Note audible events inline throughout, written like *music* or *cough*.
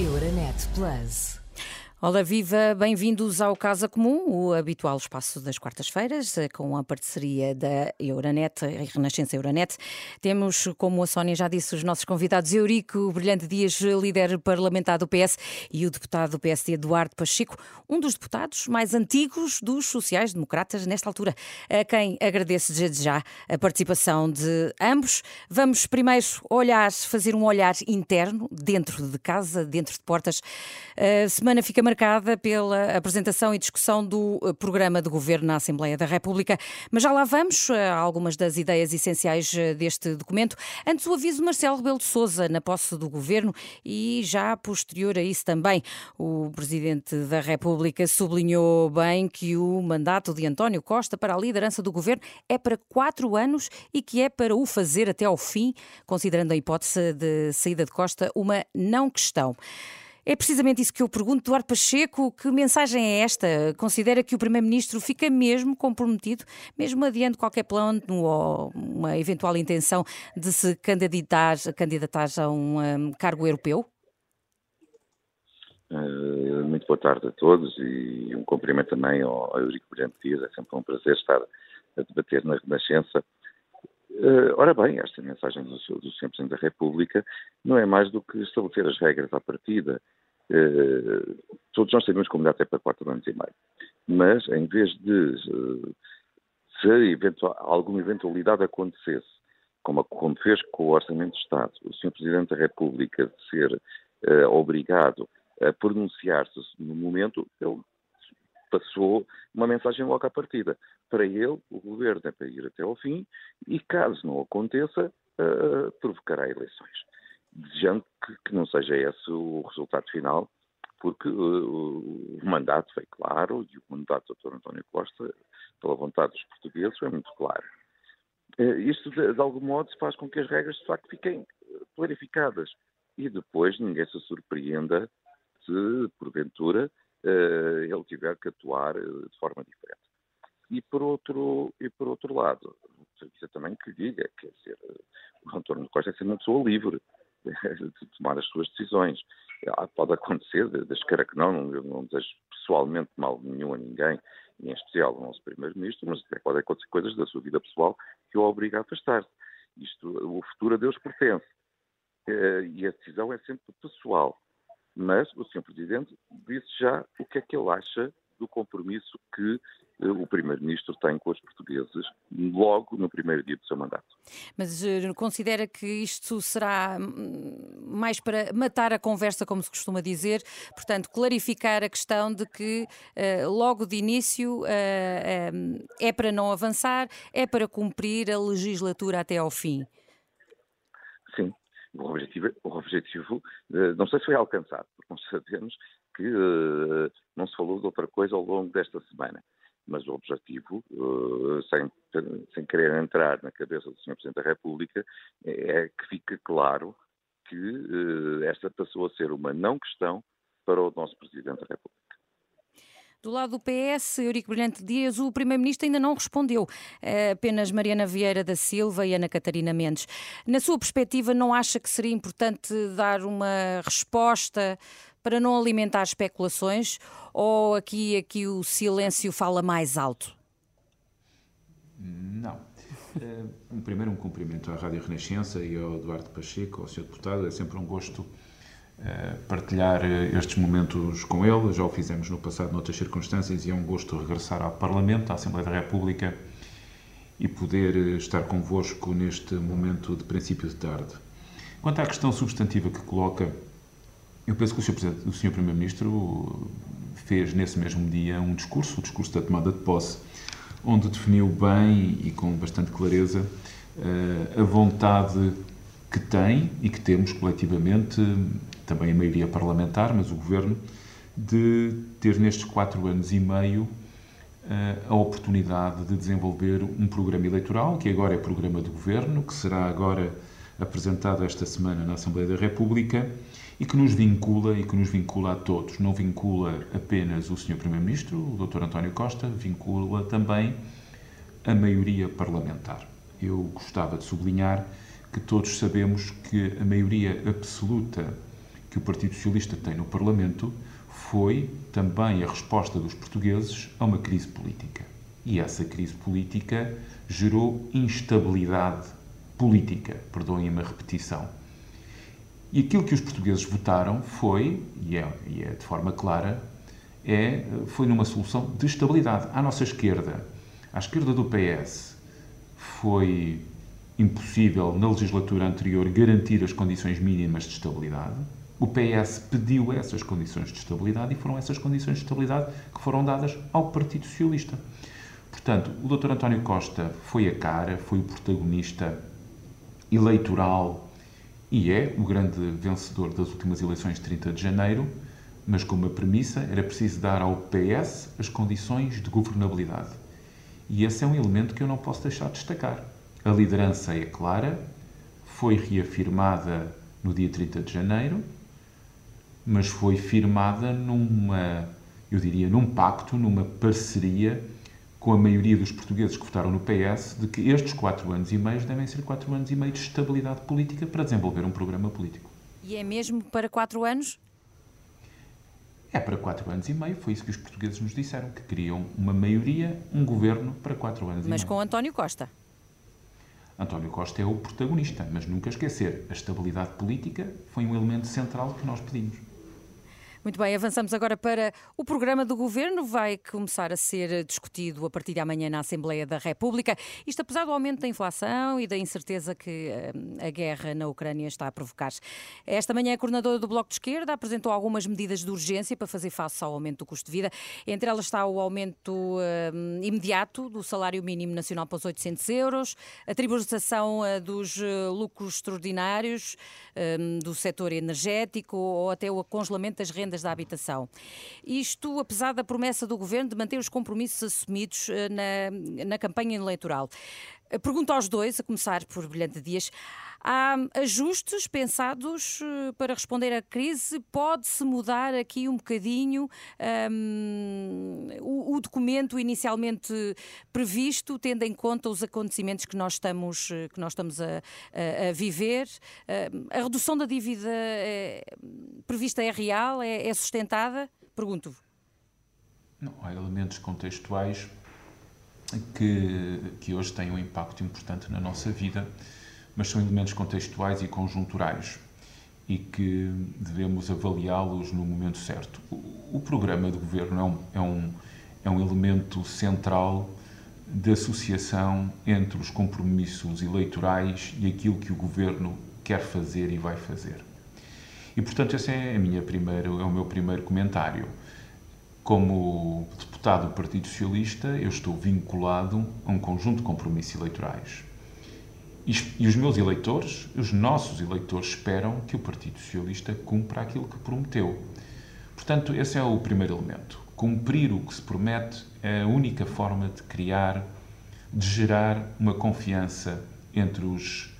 Euronet Plus. Olá, viva! Bem-vindos ao Casa Comum, o habitual espaço das quartas-feiras, eh, com a parceria da Euronet, Renascença Euronet. Temos, como a Sónia já disse, os nossos convidados Eurico Brilhante Dias, líder parlamentar do PS, e o deputado do PSD Eduardo Pacheco, um dos deputados mais antigos dos sociais-democratas nesta altura, a quem agradeço desde já a participação de ambos. Vamos primeiro olhar, fazer um olhar interno, dentro de casa, dentro de portas. A semana fica marcada pela apresentação e discussão do eh, programa de governo na Assembleia da República. Mas já lá vamos a eh, algumas das ideias essenciais eh, deste documento. Antes, o aviso de Marcelo Rebelo de Souza na posse do governo e já posterior a isso também, o Presidente da República sublinhou bem que o mandato de António Costa para a liderança do governo é para quatro anos e que é para o fazer até ao fim, considerando a hipótese de saída de Costa uma não questão. É precisamente isso que eu pergunto. Eduardo Pacheco, que mensagem é esta? Considera que o Primeiro-Ministro fica mesmo comprometido, mesmo adiante qualquer plano ou uma eventual intenção de se candidatar, candidatar a um, um cargo europeu? Uh, muito boa tarde a todos e um cumprimento também ao, ao Eurico Brilhante Dias. É sempre um prazer estar a debater na Renascença. Uh, ora bem, esta mensagem do, do Sr. Presidente da República não é mais do que estabelecer as regras à partida. Uh, todos nós sabemos que o mandato é para quatro anos e meio. Mas, em vez de uh, se eventual, alguma eventualidade acontecesse, como, como, fez com o Orçamento de Estado, o Sr. Presidente da República ser uh, obrigado a pronunciar-se no momento, ele passou uma mensagem logo à partida. Para ele, o governo é para ir até ao fim e, caso não aconteça, uh, provocará eleições. Desejando que, que, não seja esse o resultado final, porque uh, o mandato foi claro e o mandato do Dr. António Costa, pela vontade dos portugueses, foi muito claro. Uh, isto, de, de algum modo, faz com que as regras, de facto, fiquem clarificadas e depois ninguém se surpreenda se, porventura, ele tiver que atuar de forma diferente. E por outro, e por outro lado, precisa também que diga, quer dizer, o António Costa é ser uma pessoa livre *laughs* de tomar as suas decisões. Ah, pode acontecer, desde queira que não, eu não desejo pessoalmente mal nenhum a ninguém, em especial ao nosso Primeiro-Ministro, mas até pode acontecer coisas da sua vida pessoal que o obriga a afastar-se. Isto, o futuro a Deus pertence. Eh, e a decisão é sempre pessoal. Mas o Sr. Presidente disse já o que é que ele acha do compromisso que eh, o Primeiro-Ministro tem com os portugueses logo no primeiro dia do seu mandato. Mas uh, considera que isto será hum, mais para matar a conversa, como se costuma dizer, portanto, clarificar a questão de que uh, logo de início é para não avançar, é para cumprir a legislatura até ao fim? Sim, o objetivo, o objetivo não sei se foi alcançado, porque nós sabemos que uh, não se falou de outra coisa ao longo desta semana. Mas o objetivo, uh, sem, sem querer entrar na cabeça do Sr. Presidente da República, é que fique claro que esta passou a ser uma não questão para o nosso Presidente da República. Do lado do PS, Eurico Brilhante Dias, o Primeiro-Ministro ainda não respondeu. Apenas Mariana Vieira da Silva e Ana Catarina Mendes. Na sua perspectiva, não acha que seria importante dar uma resposta para não alimentar especulações ou aqui, aqui o silêncio fala mais alto? Não. Uh, *laughs* primeiro, um cumprimento à Rádio Renascença e ao Eduardo Pacheco, ao Sr. Deputado. É sempre um gosto eh, partilhar eh, estes momentos com ele. Já o fizemos no passado noutras circunstâncias e é um gosto regressar ao Parlamento, à Assembleia da República e poder eh, estar convosco neste momento de princípio de tarde. Quanto à questão substantiva que coloca, eu penso que o Sr. O Sr. Primeiro-Ministro fez nesse mesmo dia um discurso, o discurso da tomada de posse, onde definiu bem e com bastante clareza a vontade que tem e que temos coletivamente também a maioria parlamentar, mas o governo, de ter nestes quatro anos e meio eh, a oportunidade de desenvolver um programa eleitoral, que agora é programa de governo, que será agora apresentado esta semana na Assembleia da República e que nos vincula e que nos vincula a todos. Não vincula apenas o Sr. Primeiro-Ministro, o Dr. António Costa, vincula também a maioria parlamentar. Eu gostava de sublinhar que todos sabemos que a maioria absoluta que o Partido Socialista tem no Parlamento foi também a resposta dos portugueses a uma crise política. E essa crise política gerou instabilidade política, perdoem-me a repetição. E aquilo que os portugueses votaram foi, e é, e é de forma clara, é, foi numa solução de estabilidade. À nossa esquerda, à esquerda do PS, foi impossível, na legislatura anterior, garantir as condições mínimas de estabilidade. O PS pediu essas condições de estabilidade e foram essas condições de estabilidade que foram dadas ao Partido Socialista. Portanto, o Dr. António Costa foi a cara, foi o protagonista eleitoral e é o grande vencedor das últimas eleições de 30 de janeiro, mas com uma premissa, era preciso dar ao PS as condições de governabilidade. E esse é um elemento que eu não posso deixar de destacar. A liderança é clara, foi reafirmada no dia 30 de janeiro, mas foi firmada numa, eu diria, num pacto, numa parceria com a maioria dos portugueses que votaram no PS, de que estes quatro anos e meio devem ser quatro anos e meio de estabilidade política para desenvolver um programa político. E é mesmo para quatro anos? É para quatro anos e meio, foi isso que os portugueses nos disseram, que queriam uma maioria, um governo para quatro anos mas e meio. Mas com António Costa. António Costa é o protagonista, mas nunca esquecer, a estabilidade política foi um elemento central que nós pedimos. Muito bem, avançamos agora para o programa do governo. Vai começar a ser discutido a partir de amanhã na Assembleia da República. Isto apesar do aumento da inflação e da incerteza que eh, a guerra na Ucrânia está a provocar. Esta manhã, a coordenadora do Bloco de Esquerda apresentou algumas medidas de urgência para fazer face ao aumento do custo de vida. Entre elas está o aumento uh, imediato do salário mínimo nacional para os 800 euros, a tributação uh, dos lucros extraordinários do setor energético ou até o congelamento das rendas rendas da habitação. Isto, apesar da promessa do governo de manter os compromissos assumidos eh, na, na campanha eleitoral. Eh, pergunto aos dois, a começar por Brilhante Dias. Há ajustes pensados eh, para responder à crise? Pode-se mudar aqui um bocadinho um, o, o, documento inicialmente previsto, tendo em conta os acontecimentos que nós estamos, que nós estamos a, a, a viver? a redução da dívida é, prevista é real? É, é sustentada? Pergunto. Não, há elementos contextuais que, que hoje têm um impacto importante na nossa vida mas são elementos contextuais e conjunturais e que devemos avaliá-los no momento certo. O, o programa de governo é um, é, um, é um elemento central de associação entre os compromissos eleitorais e aquilo que o governo quer fazer e vai fazer. E, portanto, esse é, a minha primeira, é o meu primeiro comentário. Como deputado do Partido Socialista, eu estou vinculado a um conjunto de compromissos eleitorais e os meus eleitores, os nossos eleitores, esperam que o Partido Socialista cumpra aquilo que prometeu. Portanto, esse é o primeiro elemento. Cumprir o que se promete é a única forma de criar, de gerar uma confiança entre os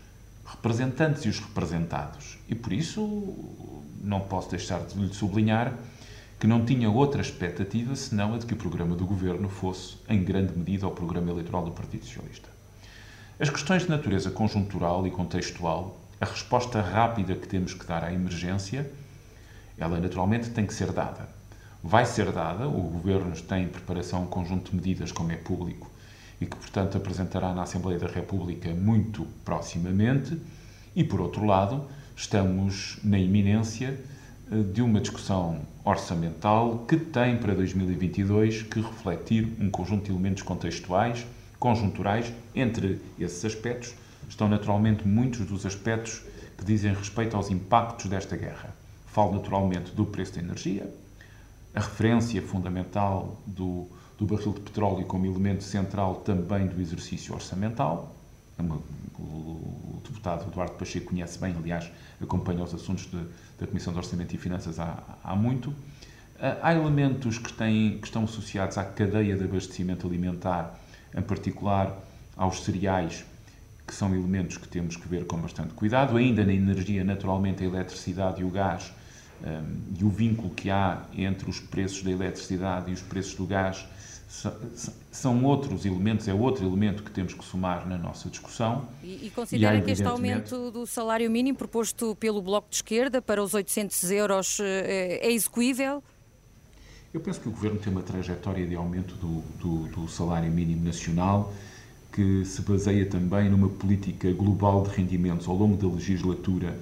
representantes e os representados. E por isso não posso deixar de lhe sublinhar que não tinha outra expectativa senão a de que o programa do governo fosse, em grande medida, o programa eleitoral do Partido Socialista. As questões de natureza conjuntural e contextual, a resposta rápida que temos que dar à emergência, ela naturalmente tem que ser dada. Vai ser dada, o Governo tem em preparação um conjunto de medidas, como é público, e que, portanto, apresentará na Assembleia da República muito proximamente, e, por outro lado, estamos na iminência de uma discussão orçamental que tem para 2022 que refletir um conjunto de elementos contextuais conjunturais. Entre esses aspectos estão naturalmente muitos dos aspectos que dizem respeito aos impactos desta guerra. Falo naturalmente do preço da energia, a referência fundamental do, do barril de petróleo como elemento central também do exercício orçamental. É o deputado Eduardo Pacheco conhece bem, aliás, acompanha os assuntos de, da Comissão de Orçamento e Finanças há, há muito. Há elementos que, têm, que estão associados à cadeia de abastecimento alimentar em particular aos cereais, que são elementos que temos que ver com bastante cuidado. Ainda na energia, naturalmente, a eletricidade e o gás um, e o vínculo que há entre os preços da eletricidade e os preços do gás são outros elementos, é outro elemento que temos que somar na nossa discussão. E, e considera e que este aumento do salário mínimo proposto pelo Bloco de Esquerda para os 800 euros eh, é execuível? Eu penso que o Governo tem uma trajetória de aumento do, do, do salário mínimo nacional que se baseia também numa política global de rendimentos ao longo da legislatura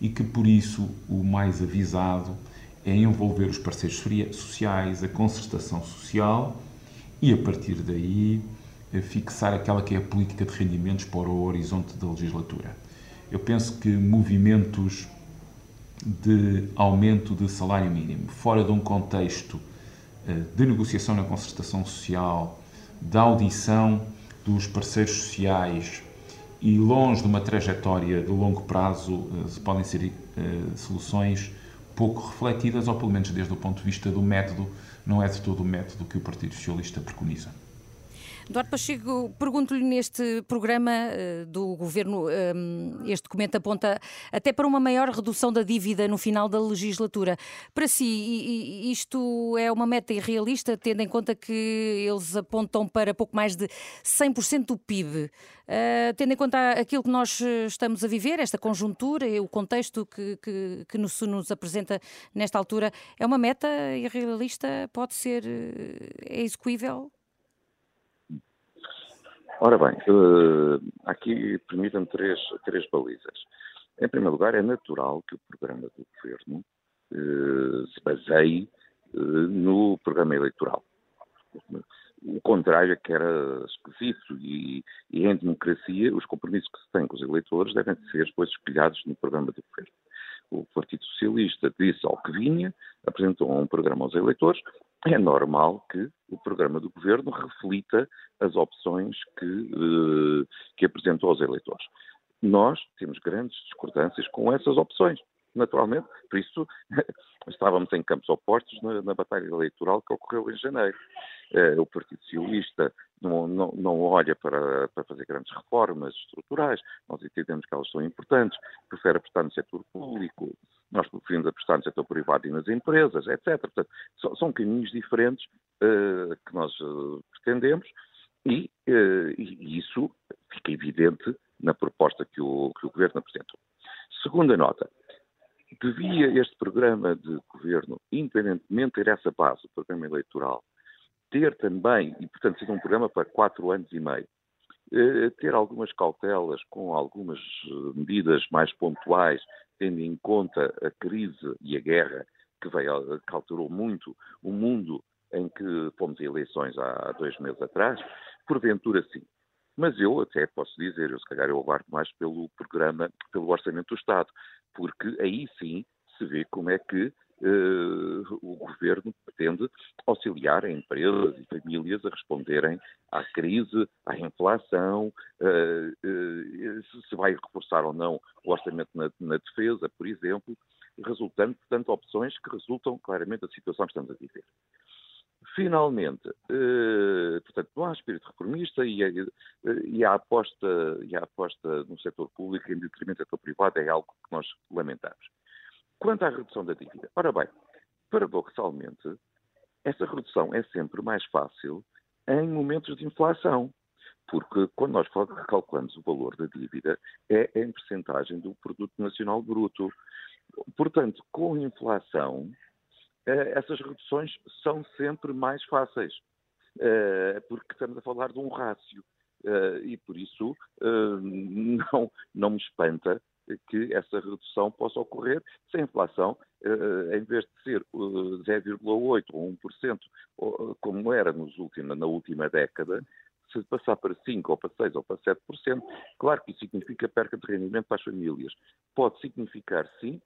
e que, por isso, o mais avisado é envolver os parceiros sociais, a concertação social e, a partir daí, fixar aquela que é a política de rendimentos para o horizonte da legislatura. Eu penso que movimentos de aumento de salário mínimo, fora de um contexto eh, de negociação na concertação social, da audição dos parceiros sociais e longe de uma trajetória de longo prazo, eh, podem ser eh, soluções pouco refletidas, ou pelo menos desde o ponto de vista do método, não é de todo o método que o Partido Socialista preconiza. Eduardo Pacheco, pergunto-lhe neste programa uh, do Governo, eh, este documento aponta até para uma maior redução da dívida no final da legislatura. Para si, isto é uma meta irrealista, tendo em conta que eles apontam para pouco mais de 100% do PIB? Eh, tendo em conta aquilo que nós estamos a viver, esta conjuntura e o contexto que, que, que nos, nos apresenta nesta altura, é uma meta irrealista? Pode ser é execuível? Ora bem, uh, aqui permitam-me três, três balizas. Em primeiro lugar, é natural que o programa do governo uh, se baseie uh, no programa eleitoral. O contrário é que era esquisito e, e, em democracia os compromissos que se têm com os eleitores devem ser depois espelhados no programa do governo. O Partido Socialista disse ao que vinha, apresentou um programa aos eleitores é normal que o programa do governo reflita as opções que, uh, que apresentou aos eleitores. Nós temos grandes discordâncias com essas opções, naturalmente, por isso *laughs* estávamos em campos opostos na, na batalha eleitoral que ocorreu em janeiro. Uh, o Partido Socialista não, não, não olha para, para, fazer grandes reformas estruturais, nós entendemos que elas são importantes, prefere apostar no setor público, nós preferimos apostar no setor privado e nas empresas, etc. Portanto, são, são caminhos diferentes uh, que nós uh, pretendemos e, e, isso fica evidente na proposta que o, que o Governo apresentou. Segunda nota. Devia este programa de governo, independentemente ter essa base, o programa eleitoral, ter também, e portanto ser um programa para quatro anos e meio, ter algumas cautelas com algumas medidas mais pontuais tendo em conta a crise e a guerra que, veio, que alterou muito o mundo em que fomos eleições há dois meses atrás, porventura sim. Mas eu até posso dizer, eu se calhar eu aguardo mais pelo programa, pelo Orçamento do Estado, porque aí sim se vê como é que uh, o governo pretende auxiliar empresas e famílias a responderem à crise, à inflação, uh, uh, se vai reforçar ou não o orçamento na, na defesa, por exemplo, resultando, portanto, opções que resultam claramente da situação que estamos a viver. Finalmente, eh, portanto, não há espírito reformista e a, e a, aposta, e a aposta no setor público em detrimento do setor privado é algo que nós lamentamos. Quanto à redução da dívida, ora bem, paradoxalmente, essa redução é sempre mais fácil em momentos de inflação, porque quando nós calculamos o valor da dívida é em percentagem do produto nacional bruto. Portanto, com inflação, eh, essas reduções são sempre mais fáceis, eh, porque estamos a falar de um rácio. Eh, e por isso *laughs* não, não me espanta que essa redução possa ocorrer se a inflação, eh, em vez de ser 0,8% eh, ou 1%, como era nos últimos, na última década, se passar para 5% ou para 6% ou para 7%, claro que isso significa perca de rendimento para as famílias. Pode significar, sim,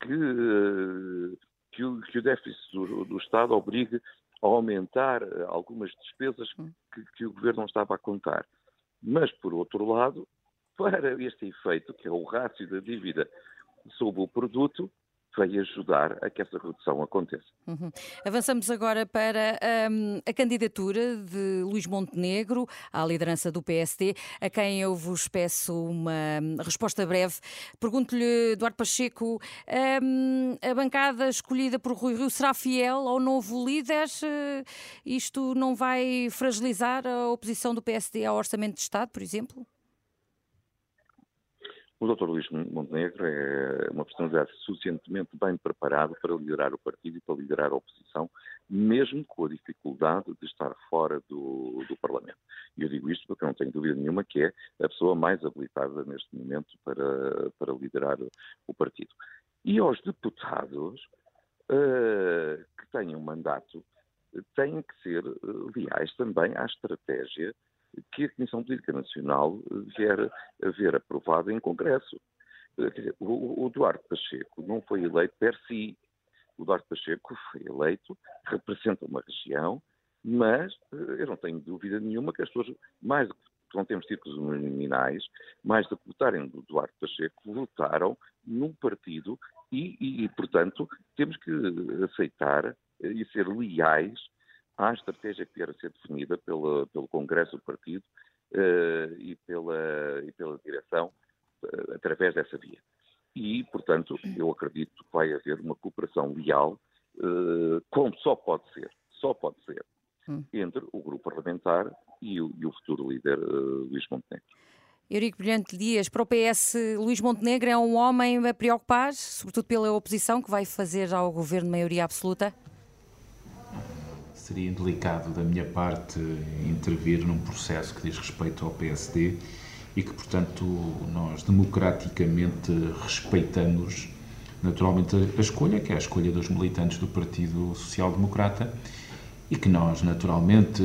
que, eh, que, o, que o, déficit do, do, Estado obrigue a aumentar algumas despesas hum. que, que o Governo não estava a contar. Mas, por outro lado, para este efeito, que é o rácio da dívida sobre o produto, vai ajudar a que essa redução aconteça. Uhum. Avançamos agora para um, a candidatura de Luís Montenegro à liderança do PSD, a quem eu vos peço uma hum, resposta breve. Pergunto-lhe, Eduardo Pacheco, um, a bancada escolhida por Rui Rio será fiel ao novo líder? Isto não vai fragilizar a oposição do PSD ao Orçamento de Estado, por exemplo? O Dr. Luís Montenegro é uma personalidade suficientemente bem preparado para liderar o partido e para liderar a oposição, mesmo com a dificuldade de estar fora do, do Parlamento. E eu digo isto porque não tenho dúvida nenhuma que é a pessoa mais habilitada neste momento para, para liderar o partido. E aos deputados uh, que têm um mandato, têm que ser leais também à estratégia que a Comissão Política Nacional vier a ver aprovada em Congresso. O, o Duarte Pacheco não foi eleito per si. O Duarte Pacheco foi eleito, representa uma região, mas eh, eu não tenho dúvida nenhuma que as pessoas, mais do que não temos círculos nominais, mais do que votarem do Duarte Pacheco, votaram num partido e, e, e, portanto, temos que aceitar e ser leais à estratégia que vier a ser definida pelo, pelo Congresso do Partido uh, e, pela, e pela direção uh, através dessa via. E, portanto, eu acredito que vai haver uma cooperação leal, uh, como só pode ser, só pode ser, hum. entre o grupo parlamentar e o, e o futuro líder Luís Montenegro. Eurico Brilhante Dias, para o PS, Luís Montenegro é um homem a preocupar, sobretudo pela oposição que vai fazer ao governo maioria absoluta? Seria indelicado da minha parte intervir num processo que diz respeito ao PSD e que, portanto, nós democraticamente respeitamos naturalmente a escolha, que é a escolha dos militantes do Partido Social Democrata e que nós, naturalmente,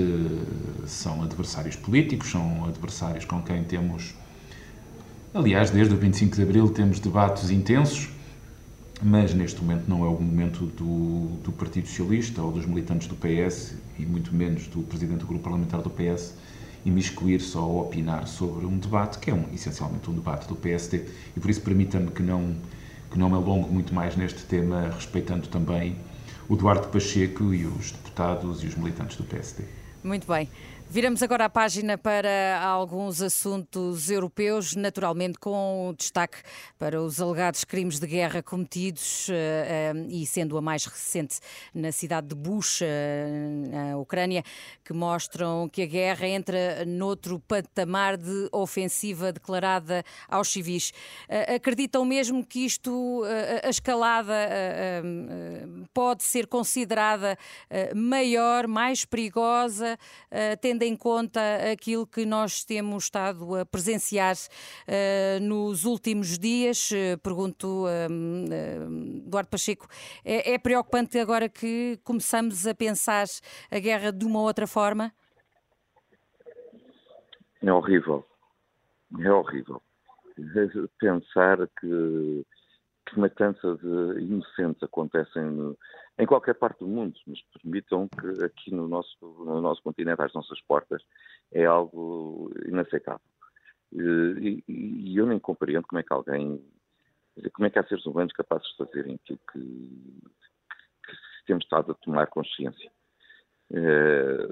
são adversários políticos, são adversários com quem temos, aliás, desde o 25 de Abril temos debates intensos, mas neste momento não é o momento do, do Partido Socialista ou dos militantes do PS e muito menos do Presidente do Grupo Parlamentar do PS imiscuir-se ou opinar sobre um debate que é um, essencialmente um debate do PSD e por isso permita-me que não, que não me alongue muito mais neste tema, respeitando também o Duarte Pacheco e os deputados e os militantes do PSD. Muito bem. Viramos agora a página para alguns assuntos europeus, naturalmente com destaque para os alegados crimes de guerra cometidos eh, eh, e sendo a mais recente na cidade de Bucha, na Ucrânia, que mostram que a guerra entra noutro patamar de ofensiva declarada aos civis. Eh, acreditam mesmo que isto, a escalada pode ser considerada maior, mais perigosa, tendo tendo em conta aquilo que nós temos estado a presenciar uh, nos últimos dias, uh, pergunto, uh, Eduardo Pacheco, é, é preocupante agora que começamos a pensar a guerra de uma outra forma? É horrível. É horrível. Pensar que, que matanças inocentes acontecem em qualquer parte do mundo, mas permitam que aqui no nosso, no nosso continente, às nossas portas, é algo inaceitável. E, e, eu nem compreendo como é que alguém, como é que há seres humanos capazes de fazerem aquilo que, que temos estado a tomar consciência. É,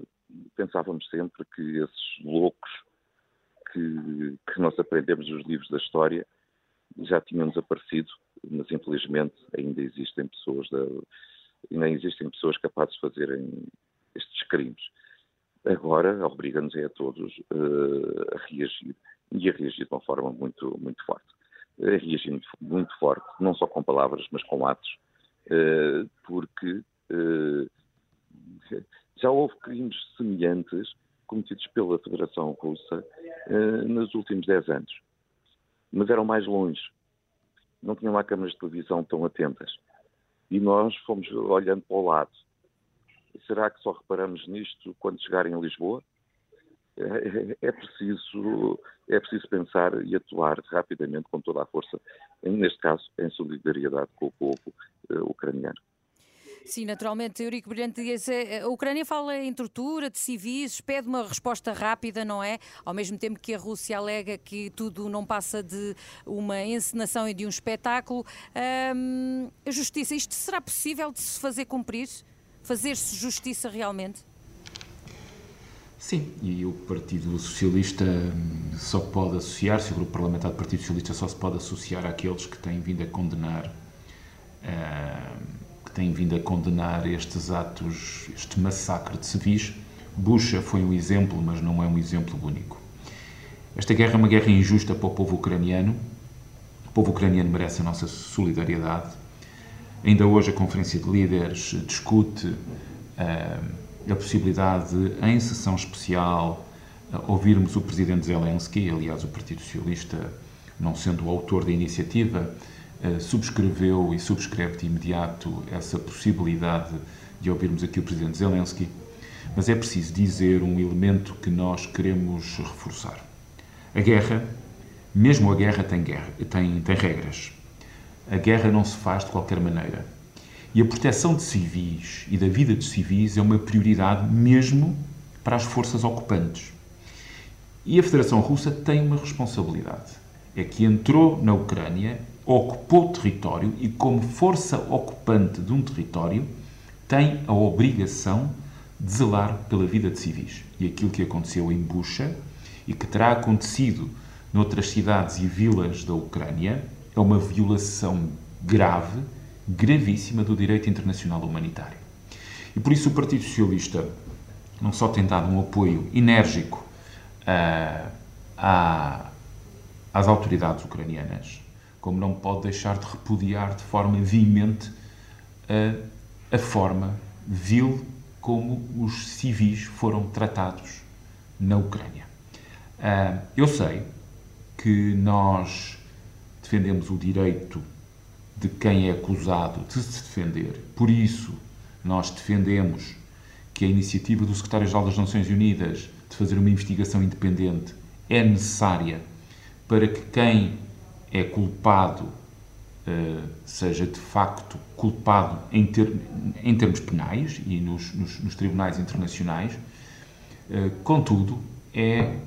pensávamos sempre que esses loucos que, que nós aprendemos nos livros da história já tinham desaparecido, mas infelizmente ainda existem pessoas da, ainda existem pessoas capazes de fazerem estes crimes. Agora, obriga-nos a todos uh, a reagir e a reagir de uma forma muito, muito forte. A reagir muito, muito forte, não só com palavras, mas com atos, uh, porque uh, já houve crimes semelhantes cometidos pela Federação Russa nos últimos 10 anos, mas eram mais longe. Não tinham lá câmaras de televisão tão atentas e nós fomos olhando para o lado. Será que só reparamos nisto quando chegarem a Lisboa? É, é, é, preciso, é preciso pensar e atuar rapidamente com toda a força, neste caso em solidariedade com o povo uh, ucraniano. Sim, naturalmente, Eurico Brilhante Dias, eh, a Ucrânia fala em tortura de civis, pede uma resposta rápida, não é? Ao mesmo tempo que a Rússia alega que tudo não passa de uma encenação e de um espetáculo. a justiça, isto será possível de se fazer cumprir? Fazer-se justiça realmente? Sim, e o Partido Socialista hum, só pode associar-se, o Grupo Parlamentar do Partido Socialista só se pode associar àqueles que têm vindo a condenar. Uh, tem vindo a condenar estes atos, este massacre de civis. Bucha foi um exemplo, mas não é um exemplo único. Esta guerra é uma guerra injusta para o povo ucraniano. O povo ucraniano merece a nossa solidariedade. Ainda hoje a Conferência de Líderes discute uh, a possibilidade de, em sessão especial, uh, ouvirmos o Presidente Zelensky, aliás, o Partido Socialista, não sendo o autor da iniciativa, subscreveu e subscreve de imediato essa possibilidade de ouvirmos aqui o Presidente Zelensky, mas é preciso dizer um elemento que nós queremos reforçar. A guerra, mesmo a guerra, tem, guerra, tem, tem regras. A guerra não se faz de qualquer maneira. E a proteção de civis e da vida de civis é uma prioridade mesmo para as forças ocupantes. E a Federação Russa tem uma responsabilidade. É que entrou na Ucrânia ocupou território e, como força ocupante de um território, tem a obrigação de zelar pela vida de civis. E aquilo que aconteceu em Bucha e que terá acontecido noutras cidades e vilas da Ucrânia é uma violação grave, gravíssima do direito internacional humanitário. E por isso o Partido Socialista não só tem dado um apoio enérgico uh, às autoridades ucranianas, como não pode deixar de repudiar de forma veemente a, a forma vil como os civis foram tratados na Ucrânia. Uh, eu sei que nós defendemos o direito de quem é acusado de se defender, por isso nós defendemos que a iniciativa do Secretário-Geral das Nações Unidas de fazer uma investigação independente é necessária para que quem é culpado, uh, seja de facto culpado em, ter, em termos penais e nos, nos, nos tribunais internacionais, uh, contudo, é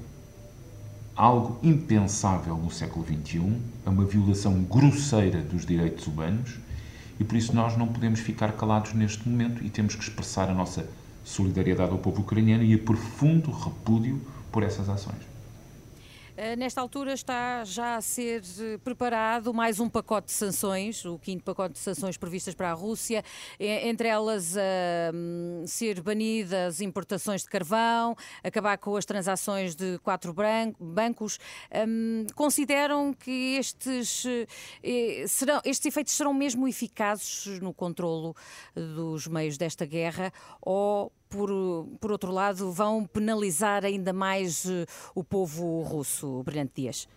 algo impensável no século XXI, é uma violação grosseira dos direitos humanos e por isso nós não podemos ficar calados neste momento e temos que expressar a nossa solidariedade ao povo ucraniano e a profundo repúdio por essas ações. Eh, nesta altura está já a ser eh, preparado mais um pacote de sanções, o quinto pacote de sanções previstas para a Rússia, entre elas uh, ser banidas importações de carvão, acabar com as transações de quatro bancos. Um, consideram que estes, serão, estes efeitos serão mesmo eficazes no controlo dos meios desta guerra ou por, por outro lado, vão penalizar ainda mais eh, o povo russo, Brilhante Dias?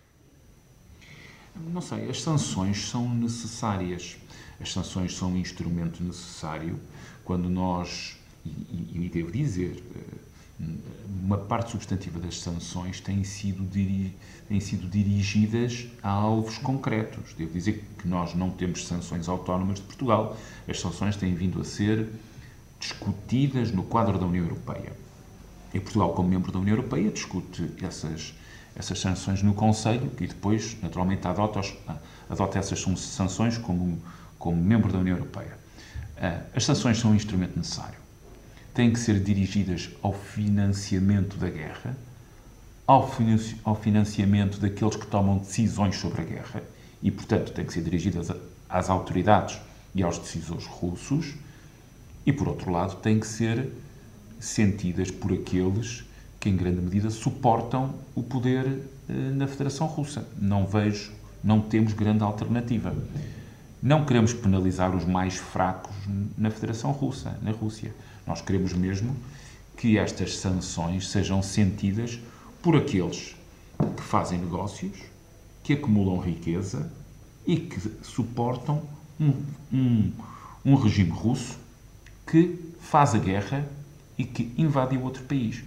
Não sei, as sanções são necessárias. As sanções são um instrumento necessário quando nós, e, e devo dizer, eh, uma parte substantiva das sanções têm sido, diri, têm sido dirigidas a alvos concretos. Devo dizer que nós não temos sanções autónomas de Portugal. As sanções têm vindo a ser discutidas no quadro da União Europeia. E Portugal, como membro da União Europeia, discute essas, essas sanções no Conselho e depois, naturalmente, adota, adota essas sanções como, como membro da União Europeia. Ah, as sanções são um instrumento necessário. Têm que ser dirigidas ao financiamento da guerra, ao financiamento daqueles que tomam decisões sobre a guerra e, portanto, têm que ser dirigidas às autoridades e aos decisores russos e, por outro lado, têm que ser sentidas por aqueles que, em grande medida, suportam o poder eh, na Federação Russa. Não vejo, não temos grande alternativa. Não queremos penalizar os mais fracos na Federação Russa, na Rússia. Nós queremos mesmo que estas sanções sejam sentidas por aqueles que fazem negócios, que acumulam riqueza e que suportam um, um, um regime russo que faz a guerra e que invade outro país.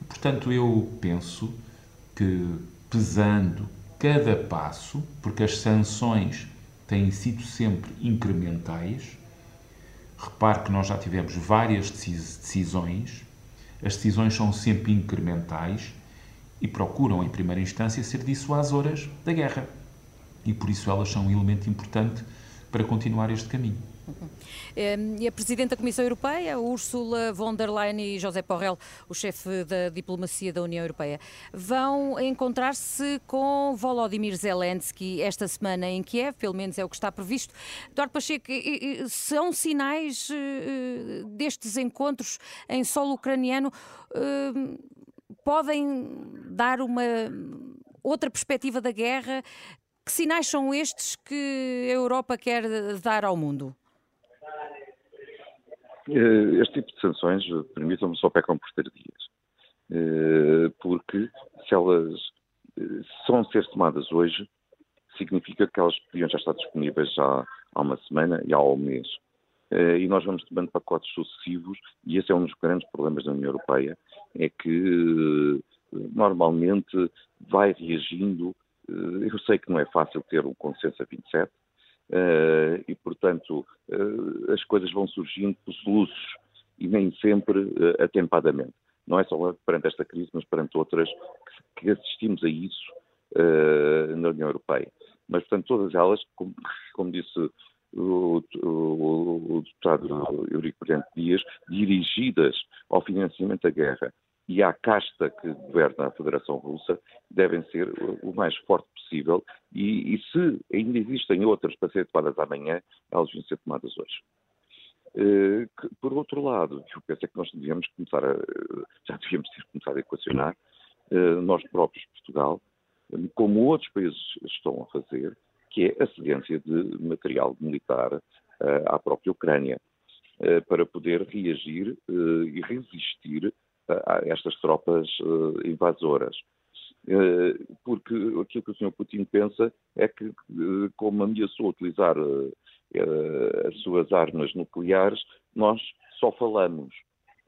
E, portanto, eu penso que, pesando cada passo, porque as sanções têm sido sempre incrementais, Repare que nós já tivemos várias decisões, as decisões são sempre incrementais e procuram, em primeira instância, ser dissuasoras da guerra. E por isso elas são um elemento importante para continuar este caminho. Uhum. E a Presidente da Comissão Europeia, Ursula von der Leyen e José Borrell, o chefe da diplomacia da União Europeia, vão encontrar-se com Volodymyr Zelensky esta semana em Kiev, pelo menos é o que está previsto. Eduardo Pacheco, são sinais eh, destes encontros em solo ucraniano eh, podem dar uma outra perspectiva da guerra? Que sinais são estes que a Europa quer dar ao mundo? Eh, este tipo de sanções, permitam-me, só pecam por ter dias. Eh, porque se elas eh, são ser tomadas hoje, significa que elas podiam já estar disponíveis já há uma semana e há um mês. E nós vamos tomando pacotes sucessivos, e esse é um dos grandes problemas da União Europeia, é que normalmente vai reagindo. Eu sei que não é fácil ter um consenso a 27, Uh, e, portanto, uh, as coisas vão surgindo por soluços e nem sempre uh, atempadamente. Não é só perante esta crise, mas perante outras que, que assistimos a isso na União Europeia. Mas, portanto, todas elas, como, como disse o, o, o deputado Eurico Brilhante Dias, dirigidas ao financiamento da guerra e à casta que governa a Federação Russa devem ser o mais forte possível e, e se ainda existem outras para serem tomadas amanhã, elas vão ser tomadas hoje. Que, por outro lado, eu penso é que nós devíamos começar a, já devíamos ter começado a equacionar, uh, nós próprios, Portugal, como outros países estão a fazer, que é a cedência de material militar uh, à própria Ucrânia, para poder reagir e resistir a estas tropas invasoras. Eh, porque aquilo que o Sr. Putin pensa é que, eh, como ameaçou utilizar eh, as suas armas nucleares, nós só falamos.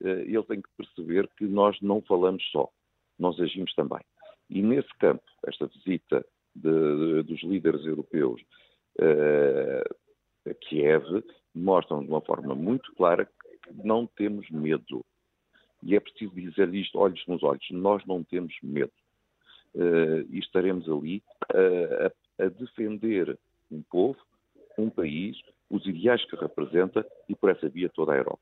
Ele tem que perceber que nós não falamos só, nós agimos também. E nesse campo, esta visita de, dos líderes europeus a Kiev mostram de uma forma muito clara que não temos medo. E é preciso dizer isto olhos nos olhos: nós não temos medo uh, e estaremos ali uh, a, a defender um povo, um país, os ideais que representa e por essa via toda a Europa.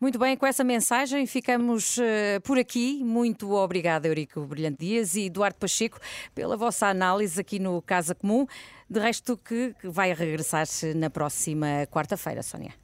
Muito bem, com essa mensagem ficamos uh, por aqui. Muito obrigada, Eurico Brilhante Dias e Eduardo Pacheco, pela vossa análise aqui no Casa Comum. De resto, que, vai regressar na próxima quarta-feira, Sónia.